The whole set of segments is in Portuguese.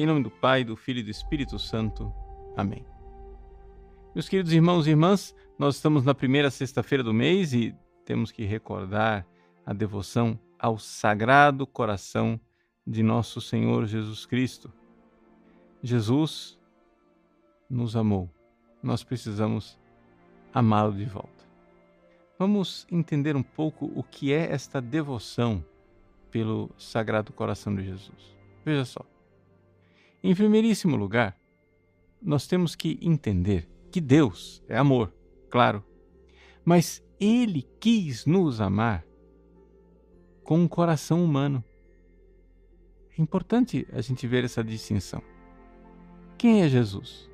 Em nome do Pai, do Filho e do Espírito Santo. Amém. Meus queridos irmãos e irmãs, nós estamos na primeira sexta-feira do mês e temos que recordar a devoção ao Sagrado Coração de nosso Senhor Jesus Cristo. Jesus nos amou. Nós precisamos amá-lo de volta. Vamos entender um pouco o que é esta devoção pelo Sagrado Coração de Jesus. Veja só. Em primeiríssimo lugar, nós temos que entender que Deus é amor, claro, mas Ele quis nos amar com um coração humano. É importante a gente ver essa distinção. Quem é Jesus?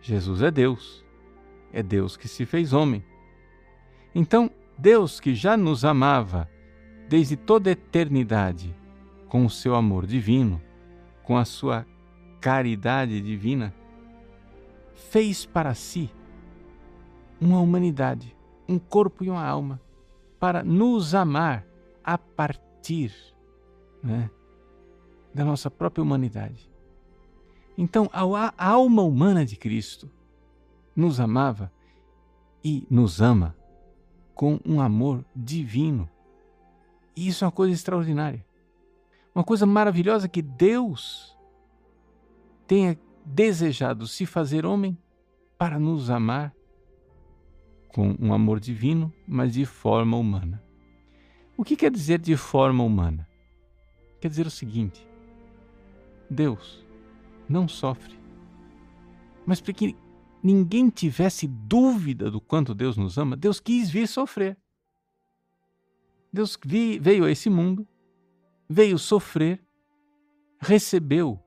Jesus é Deus. É Deus que se fez homem. Então, Deus que já nos amava desde toda a eternidade, com o seu amor divino, com a sua caridade divina, fez para si uma humanidade, um corpo e uma alma, para nos amar a partir né, da nossa própria humanidade. Então, a alma humana de Cristo nos amava e nos ama com um amor divino e isso é uma coisa extraordinária. Uma coisa maravilhosa que Deus tenha desejado se fazer homem para nos amar com um amor divino, mas de forma humana. O que quer dizer de forma humana? Quer dizer o seguinte: Deus não sofre. Mas para que ninguém tivesse dúvida do quanto Deus nos ama, Deus quis vir sofrer. Deus veio a esse mundo, veio sofrer, recebeu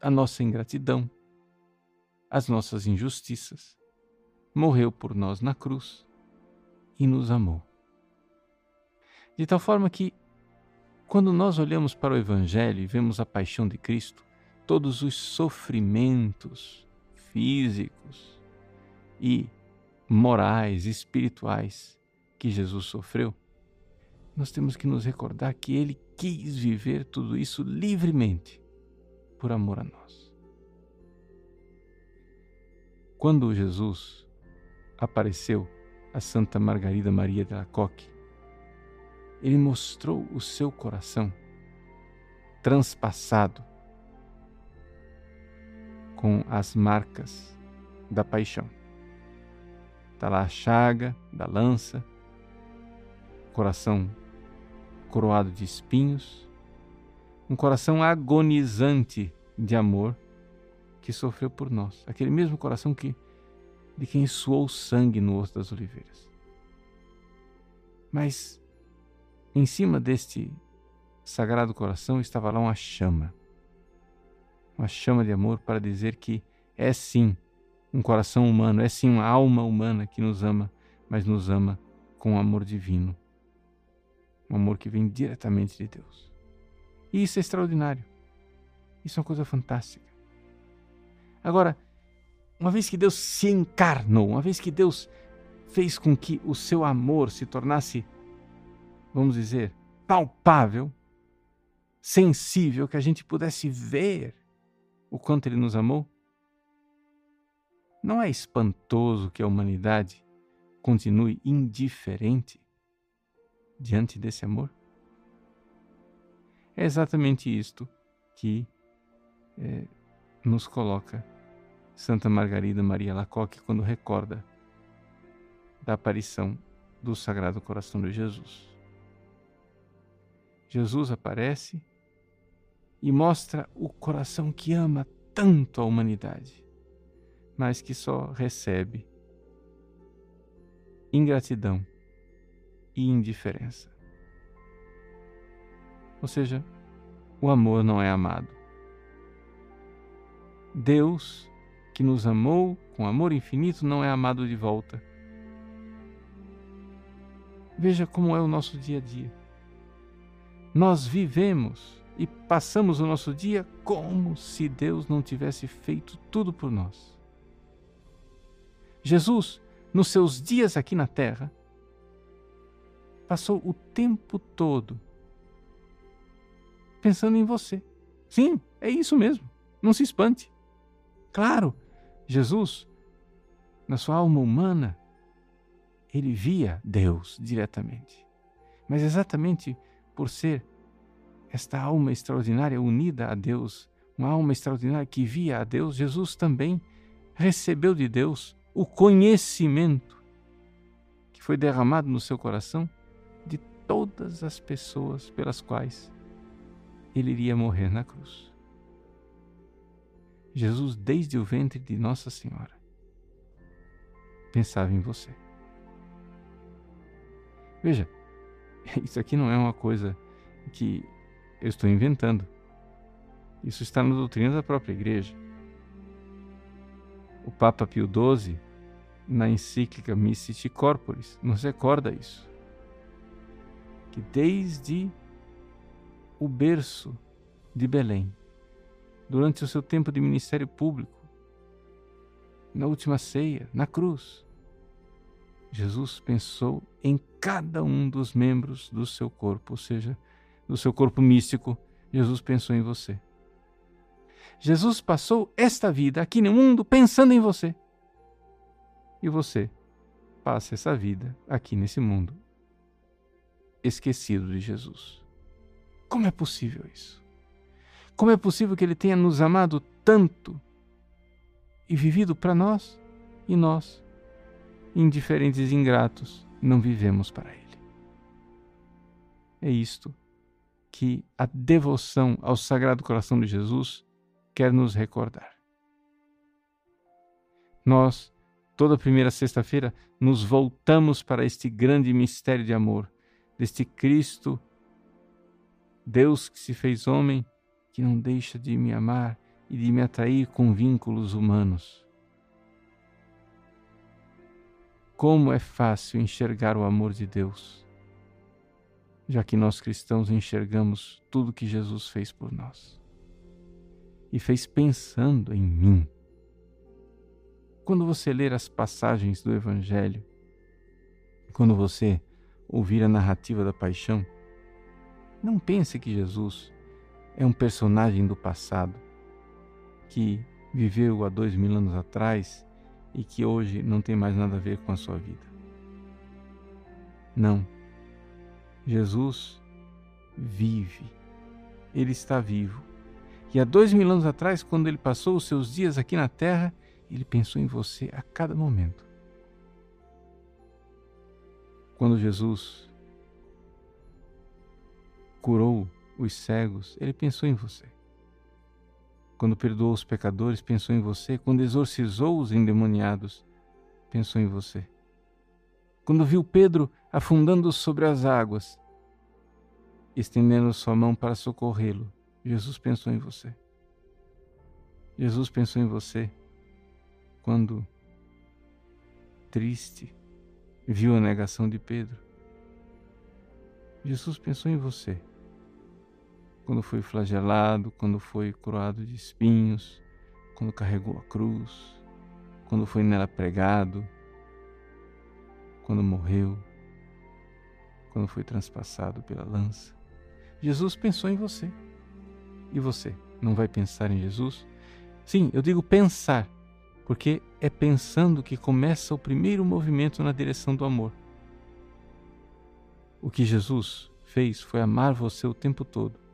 a nossa ingratidão, as nossas injustiças, morreu por nós na cruz e nos amou. De tal forma que, quando nós olhamos para o Evangelho e vemos a paixão de Cristo, todos os sofrimentos físicos e morais, espirituais que Jesus sofreu, nós temos que nos recordar que Ele quis viver tudo isso livremente por amor a nós. Quando Jesus apareceu a Santa Margarida Maria de Alacoque, ele mostrou o seu coração transpassado com as marcas da paixão. Está lá a chaga da lança, coração coroado de espinhos, um coração agonizante de amor que sofreu por nós, aquele mesmo coração que de quem suou sangue no osso das oliveiras. Mas em cima deste sagrado coração estava lá uma chama, uma chama de amor para dizer que é sim um coração humano, é sim uma alma humana que nos ama, mas nos ama com amor divino um amor que vem diretamente de Deus. E isso é extraordinário. Isso é uma coisa fantástica. Agora, uma vez que Deus se encarnou, uma vez que Deus fez com que o seu amor se tornasse, vamos dizer, palpável, sensível, que a gente pudesse ver o quanto Ele nos amou, não é espantoso que a humanidade continue indiferente diante desse amor? É exatamente isto que é, nos coloca Santa Margarida Maria Lacoque quando recorda da aparição do Sagrado Coração de Jesus. Jesus aparece e mostra o coração que ama tanto a humanidade, mas que só recebe ingratidão e indiferença. Ou seja, o amor não é amado. Deus, que nos amou com amor infinito, não é amado de volta. Veja como é o nosso dia a dia. Nós vivemos e passamos o nosso dia como se Deus não tivesse feito tudo por nós. Jesus, nos seus dias aqui na terra, passou o tempo todo pensando em você, Sim, é isso mesmo. Não se espante. Claro, Jesus, na sua alma humana, ele via Deus diretamente. Mas exatamente por ser esta alma extraordinária unida a Deus, uma alma extraordinária que via a Deus, Jesus também recebeu de Deus o conhecimento que foi derramado no seu coração de todas as pessoas pelas quais ele iria morrer na cruz. Jesus, desde o ventre de Nossa Senhora, pensava em você. Veja, isso aqui não é uma coisa que eu estou inventando. Isso está na doutrina da própria igreja. O Papa Pio XII, na encíclica Mistici Corporis, nos recorda isso. Que desde o berço de Belém, durante o seu tempo de ministério público, na última ceia, na cruz, Jesus pensou em cada um dos membros do seu corpo, ou seja, do seu corpo místico, Jesus pensou em você. Jesus passou esta vida aqui no mundo pensando em você. E você passa essa vida aqui nesse mundo esquecido de Jesus. Como é possível isso? Como é possível que Ele tenha nos amado tanto e vivido para nós e nós indiferentes e ingratos, não vivemos para Ele. É isto que a devoção ao Sagrado Coração de Jesus quer nos recordar. Nós, toda primeira sexta-feira, nos voltamos para este grande mistério de amor, deste Cristo, Deus que se fez homem, que não deixa de me amar e de me atrair com vínculos humanos. Como é fácil enxergar o amor de Deus, já que nós cristãos enxergamos tudo que Jesus fez por nós e fez pensando em mim. Quando você ler as passagens do Evangelho, quando você ouvir a narrativa da paixão, não pense que Jesus é um personagem do passado que viveu há dois mil anos atrás e que hoje não tem mais nada a ver com a sua vida. Não. Jesus vive. Ele está vivo. E há dois mil anos atrás, quando ele passou os seus dias aqui na terra, ele pensou em você a cada momento. Quando Jesus curou os cegos, ele pensou em você. Quando perdoou os pecadores, pensou em você. Quando exorcizou os endemoniados, pensou em você. Quando viu Pedro afundando sobre as águas, estendendo sua mão para socorrê-lo, Jesus pensou em você. Jesus pensou em você quando, triste, viu a negação de Pedro. Jesus pensou em você quando foi flagelado, quando foi coroado de espinhos, quando carregou a cruz, quando foi nela pregado, quando morreu, quando foi transpassado pela lança. Jesus pensou em você. E você não vai pensar em Jesus? Sim, eu digo pensar, porque é pensando que começa o primeiro movimento na direção do amor. O que Jesus fez foi amar você o tempo todo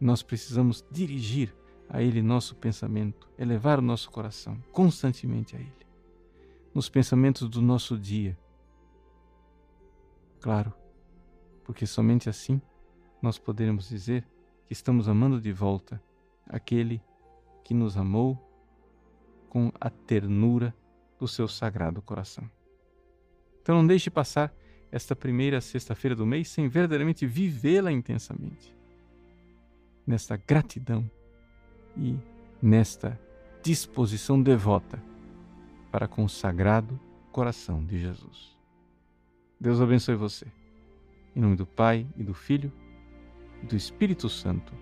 nós precisamos dirigir a Ele nosso pensamento, elevar o nosso coração constantemente a Ele, nos pensamentos do nosso dia. Claro, porque somente assim nós poderemos dizer que estamos amando de volta aquele que nos amou com a ternura do seu sagrado coração. Então não deixe passar esta primeira sexta-feira do mês sem verdadeiramente vivê-la intensamente nesta gratidão e nesta disposição devota para com o sagrado coração de Jesus. Deus abençoe você. Em nome do Pai e do Filho e do Espírito Santo.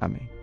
Amém.